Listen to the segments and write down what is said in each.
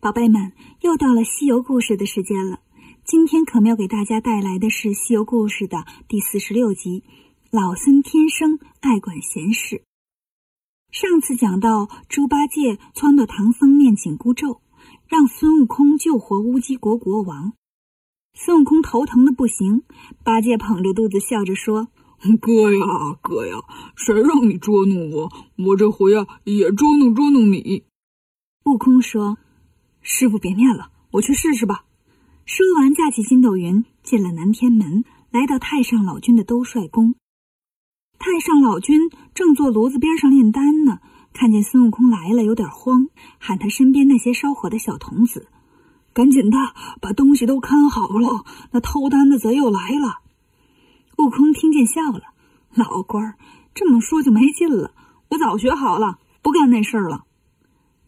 宝贝们，又到了西游故事的时间了。今天可妙给大家带来的是西游故事的第四十六集《老僧天生爱管闲事》。上次讲到猪八戒撺掇唐僧念紧箍咒，让孙悟空救活乌鸡国国王。孙悟空头疼的不行，八戒捧着肚子笑着说：“哥呀，哥呀，谁让你捉弄我？我这回呀也捉弄捉弄你。”悟空说。师傅别念了，我去试试吧。说完，架起筋斗云，进了南天门，来到太上老君的兜率宫。太上老君正坐炉子边上炼丹呢，看见孙悟空来了，有点慌，喊他身边那些烧火的小童子：“赶紧的，把东西都看好了，那偷丹的贼又来了。”悟空听见笑了：“老官儿这么说就没劲了，我早学好了，不干那事儿了。”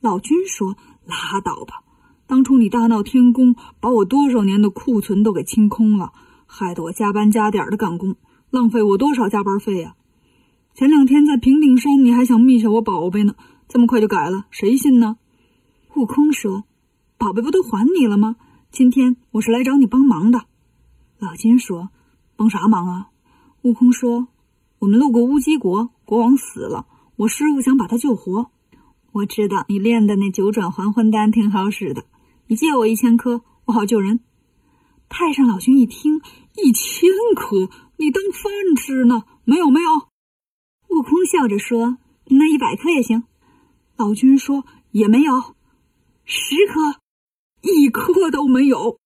老君说。拉倒吧！当初你大闹天宫，把我多少年的库存都给清空了，害得我加班加点的赶工，浪费我多少加班费呀！前两天在平顶山，你还想密下我宝贝呢，这么快就改了，谁信呢？悟空说：“宝贝不都还你了吗？今天我是来找你帮忙的。”老金说：“帮啥忙啊？”悟空说：“我们路过乌鸡国，国王死了，我师傅想把他救活。”我知道你练的那九转还魂丹挺好使的，你借我一千颗，我好救人。太上老君一听，一千颗，你当饭吃呢？没有，没有。悟空笑着说：“那一百颗也行。”老君说：“也没有。”十颗，一颗都没有。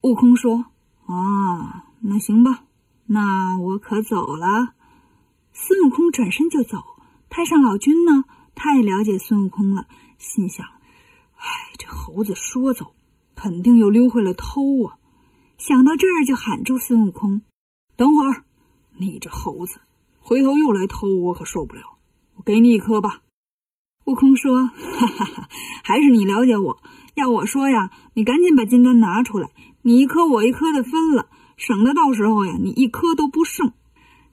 悟空说：“啊，那行吧，那我可走了。”孙悟空转身就走。太上老君呢？太了解孙悟空了，心想：“，猴子说走，肯定又溜回来偷啊！”想到这儿，就喊住孙悟空：“等会儿，你这猴子，回头又来偷，我可受不了。我给你一颗吧。”悟空说：“哈哈哈，还是你了解我。要我说呀，你赶紧把金丹拿出来，你一颗我一颗的分了，省得到时候呀，你一颗都不剩。”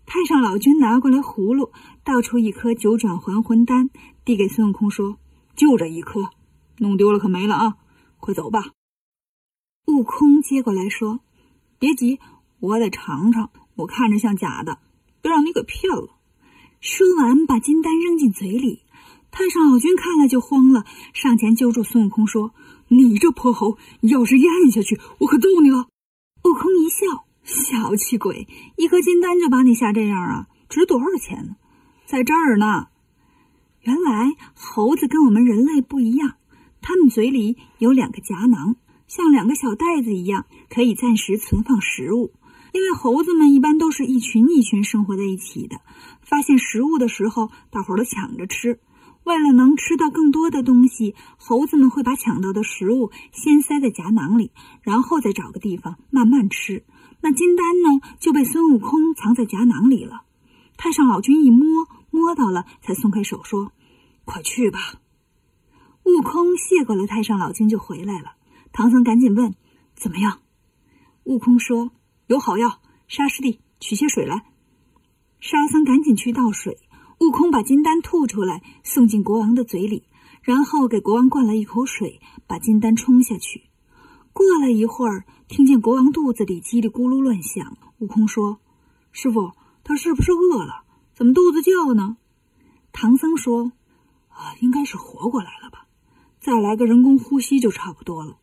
太上老君拿过来葫芦，倒出一颗九转还魂丹。递给孙悟空说：“就这一颗，弄丢了可没了啊！快走吧。”悟空接过来说：“别急，我得尝尝。我看着像假的，别让你给骗了。”说完，把金丹扔进嘴里。太上老君看了就慌了，上前揪住孙悟空说：“你这泼猴，要是咽下去，我可揍你了！”悟空一笑：“小气鬼，一颗金丹就把你吓这样啊？值多少钱呢？在这儿呢。”原来猴子跟我们人类不一样，它们嘴里有两个夹囊，像两个小袋子一样，可以暂时存放食物。因为猴子们一般都是一群一群生活在一起的，发现食物的时候，大伙儿都抢着吃。为了能吃到更多的东西，猴子们会把抢到的食物先塞在夹囊里，然后再找个地方慢慢吃。那金丹呢，就被孙悟空藏在夹囊里了。太上老君一摸，摸到了，才松开手说。快去吧！悟空谢过了太上老君就回来了。唐僧赶紧问：“怎么样？”悟空说：“有好药，沙师弟取些水来。”沙僧赶紧去倒水。悟空把金丹吐出来，送进国王的嘴里，然后给国王灌了一口水，把金丹冲下去。过了一会儿，听见国王肚子里叽里咕噜乱响。悟空说：“师傅，他是不是饿了？怎么肚子叫呢？”唐僧说。啊，应该是活过来了吧？再来个人工呼吸就差不多了。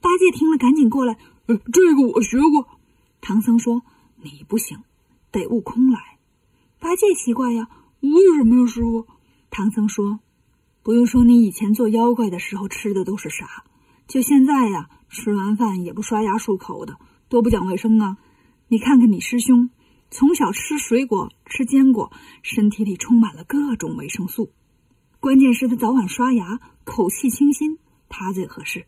八戒听了，赶紧过来。呃，这个我学过。唐僧说：“你不行，得悟空来。”八戒奇怪呀，为什么呀，师傅？唐僧说：“不用说，你以前做妖怪的时候吃的都是啥？就现在呀，吃完饭也不刷牙漱口的，多不讲卫生啊！你看看你师兄，从小吃水果、吃坚果，身体里充满了各种维生素。”关键是他早晚刷牙，口气清新，他最合适。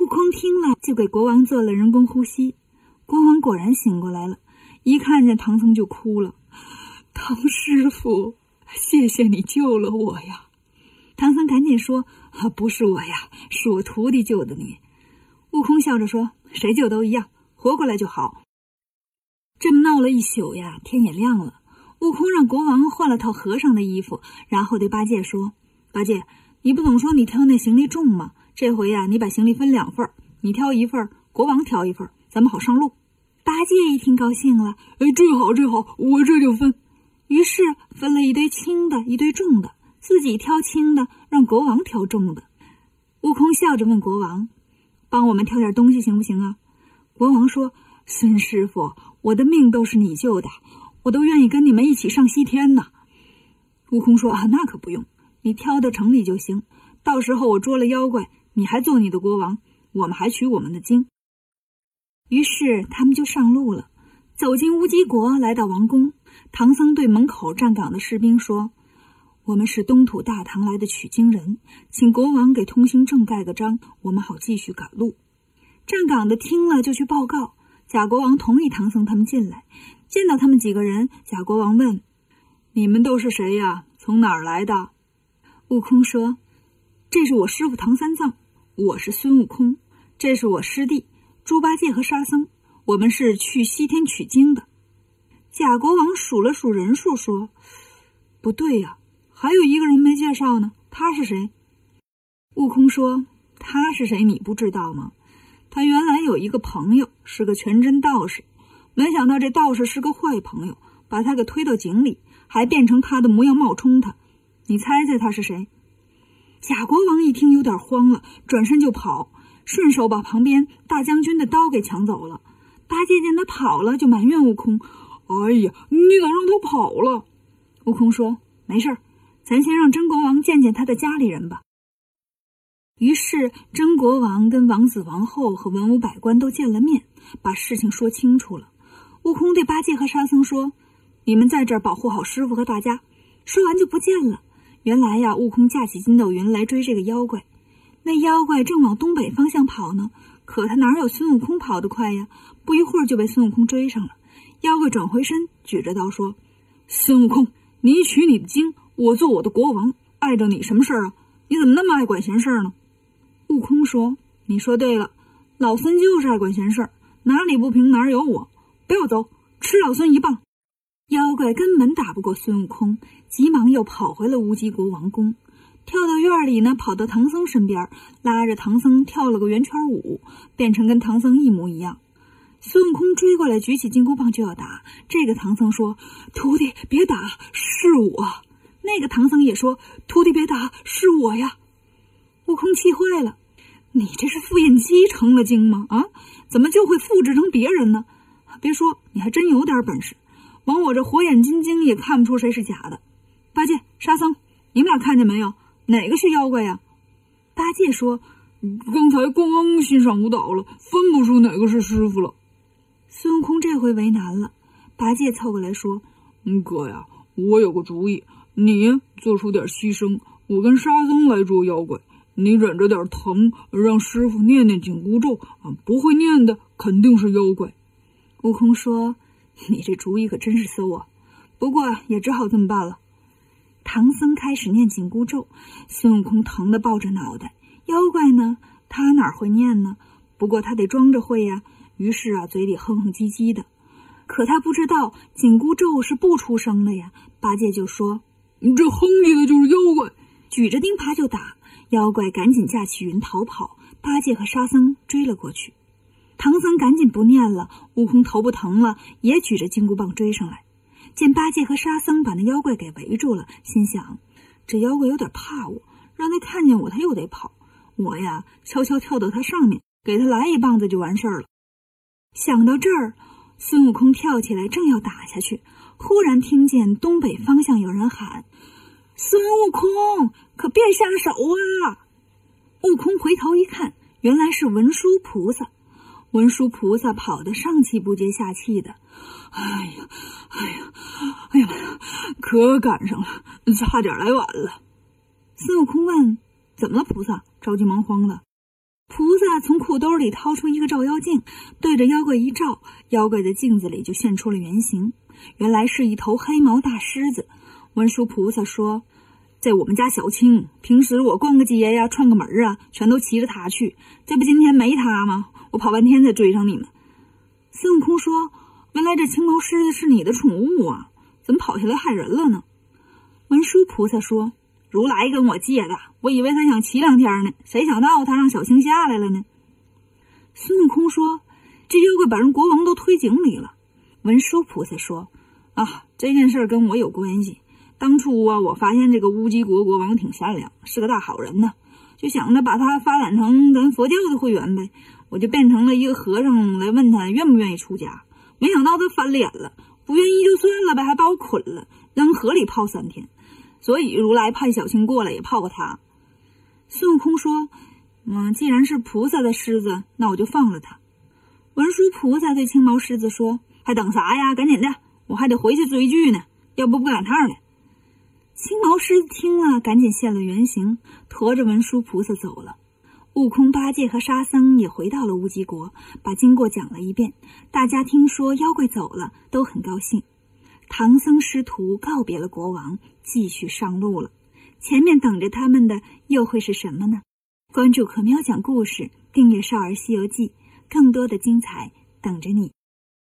悟空听了，就给国王做了人工呼吸。国王果然醒过来了，一看见唐僧就哭了：“唐师傅，谢谢你救了我呀！”唐僧赶紧说：“啊不是我呀，是我徒弟救的你。”悟空笑着说：“谁救都一样，活过来就好。”这么闹了一宿呀，天也亮了。悟空让国王换了套和尚的衣服，然后对八戒说：“八戒，你不总说你挑那行李重吗？这回呀，你把行李分两份，你挑一份，国王挑一份，咱们好上路。”八戒一听高兴了：“哎，这好，这好，我这就分。”于是分了一堆轻的，一堆重的，自己挑轻的，让国王挑重的。悟空笑着问国王：“帮我们挑点东西行不行啊？”国王说：“孙师傅，我的命都是你救的，我都愿意跟你们一起上西天呢。”悟空说：“啊，那可不用，你挑到城里就行。到时候我捉了妖怪，你还做你的国王，我们还取我们的经。”于是他们就上路了，走进乌鸡国，来到王宫。唐僧对门口站岗的士兵说：“我们是东土大唐来的取经人，请国王给通行证盖个章，我们好继续赶路。”站岗的听了就去报告。假国王同意唐僧他们进来，见到他们几个人，假国王问：“你们都是谁呀？从哪儿来的？”悟空说：“这是我师傅唐三藏，我是孙悟空。这是我师弟猪八戒和沙僧，我们是去西天取经的。”假国王数了数人数，说：“不对呀，还有一个人没介绍呢。他是谁？”悟空说：“他是谁？你不知道吗？他原来有一个朋友，是个全真道士。没想到这道士是个坏朋友，把他给推到井里，还变成他的模样冒充他。你猜猜他是谁？”假国王一听有点慌了，转身就跑，顺手把旁边大将军的刀给抢走了。八戒见他跑了，就埋怨悟空。哎呀，你咋让他跑了？悟空说：“没事儿，咱先让真国王见见他的家里人吧。”于是真国王跟王子、王后和文武百官都见了面，把事情说清楚了。悟空对八戒和沙僧说：“你们在这儿保护好师傅和大家。”说完就不见了。原来呀，悟空架起筋斗云来追这个妖怪，那妖怪正往东北方向跑呢，可他哪有孙悟空跑得快呀？不一会儿就被孙悟空追上了。妖怪转回身，举着刀说：“孙悟空，你取你的经，我做我的国王，碍着你什么事儿啊？你怎么那么爱管闲事儿呢？”悟空说：“你说对了，老孙就是爱管闲事儿，哪里不平哪儿有我。不要走，吃老孙一棒！”妖怪根本打不过孙悟空，急忙又跑回了乌鸡国王宫，跳到院里呢，跑到唐僧身边，拉着唐僧跳了个圆圈舞，变成跟唐僧一模一样。孙悟空追过来，举起金箍棒就要打。这个唐僧说：“徒弟别打，是我。”那个唐僧也说：“徒弟别打，是我呀。”悟空气坏了：“你这是复印机成了精吗？啊，怎么就会复制成别人呢？别说，你还真有点本事。往我这火眼金睛也看不出谁是假的。”八戒、沙僧，你们俩看见没有？哪个是妖怪呀？八戒说：“刚才光欣赏舞蹈了，分不出哪个是师傅了。”孙悟空这回为难了，八戒凑过来说：“哥呀，我有个主意，你做出点牺牲，我跟沙僧来捉妖怪，你忍着点疼，让师傅念念紧箍咒啊，不会念的肯定是妖怪。”悟空说：“你这主意可真是馊啊！不过也只好这么办了。”唐僧开始念紧箍咒，孙悟空疼得抱着脑袋。妖怪呢，他哪会念呢？不过他得装着会呀。于是啊，嘴里哼哼唧唧的，可他不知道紧箍咒是不出声的呀。八戒就说：“你这哼唧的就是妖怪！”举着钉耙就打，妖怪赶紧架起云逃跑。八戒和沙僧追了过去，唐僧赶紧不念了。悟空头不疼了，也举着金箍棒追上来。见八戒和沙僧把那妖怪给围住了，心想：这妖怪有点怕我，让他看见我，他又得跑。我呀，悄悄跳到他上面，给他来一棒子就完事儿了。想到这儿，孙悟空跳起来，正要打下去，忽然听见东北方向有人喊：“孙悟空，可别下手啊！”悟空回头一看，原来是文殊菩萨。文殊菩萨跑得上气不接下气的：“哎呀，哎呀，哎呀妈呀，可赶上了，差点来晚了。”孙悟空问：“怎么了，菩萨？着急忙慌的。”菩萨从裤兜里掏出一个照妖镜，对着妖怪一照，妖怪的镜子里就现出了原形。原来是一头黑毛大狮子。文殊菩萨说：“在我们家小青，平时我逛个街呀、串个门啊，全都骑着它去。这不今天没它吗？我跑半天才追上你们。”孙悟空说：“原来这青毛狮子是你的宠物啊？怎么跑下来害人了呢？”文殊菩萨说：“如来跟我借的，我以为他想骑两天呢，谁想到他让小青下来了呢？孙悟空说：“这妖怪把人国王都推井里了。”文殊菩萨说：“啊，这件事跟我有关系。当初啊，我发现这个乌鸡国国王挺善良，是个大好人呢，就想着把他发展成咱佛教的会员呗。我就变成了一个和尚来问他愿不愿意出家，没想到他翻脸了，不愿意就算了呗，还把我捆了，扔河里泡三天。所以如来派小青过来也泡过他。”孙悟空说。嗯，既然是菩萨的狮子，那我就放了他。文殊菩萨对青毛狮子说：“还等啥呀？赶紧的，我还得回去追剧呢，要不不赶趟了。”青毛狮子听了，赶紧现了原形，驮着文殊菩萨走了。悟空、八戒和沙僧也回到了乌鸡国，把经过讲了一遍。大家听说妖怪走了，都很高兴。唐僧师徒告别了国王，继续上路了。前面等着他们的又会是什么呢？关注可喵讲故事，订阅《少儿西游记》，更多的精彩等着你。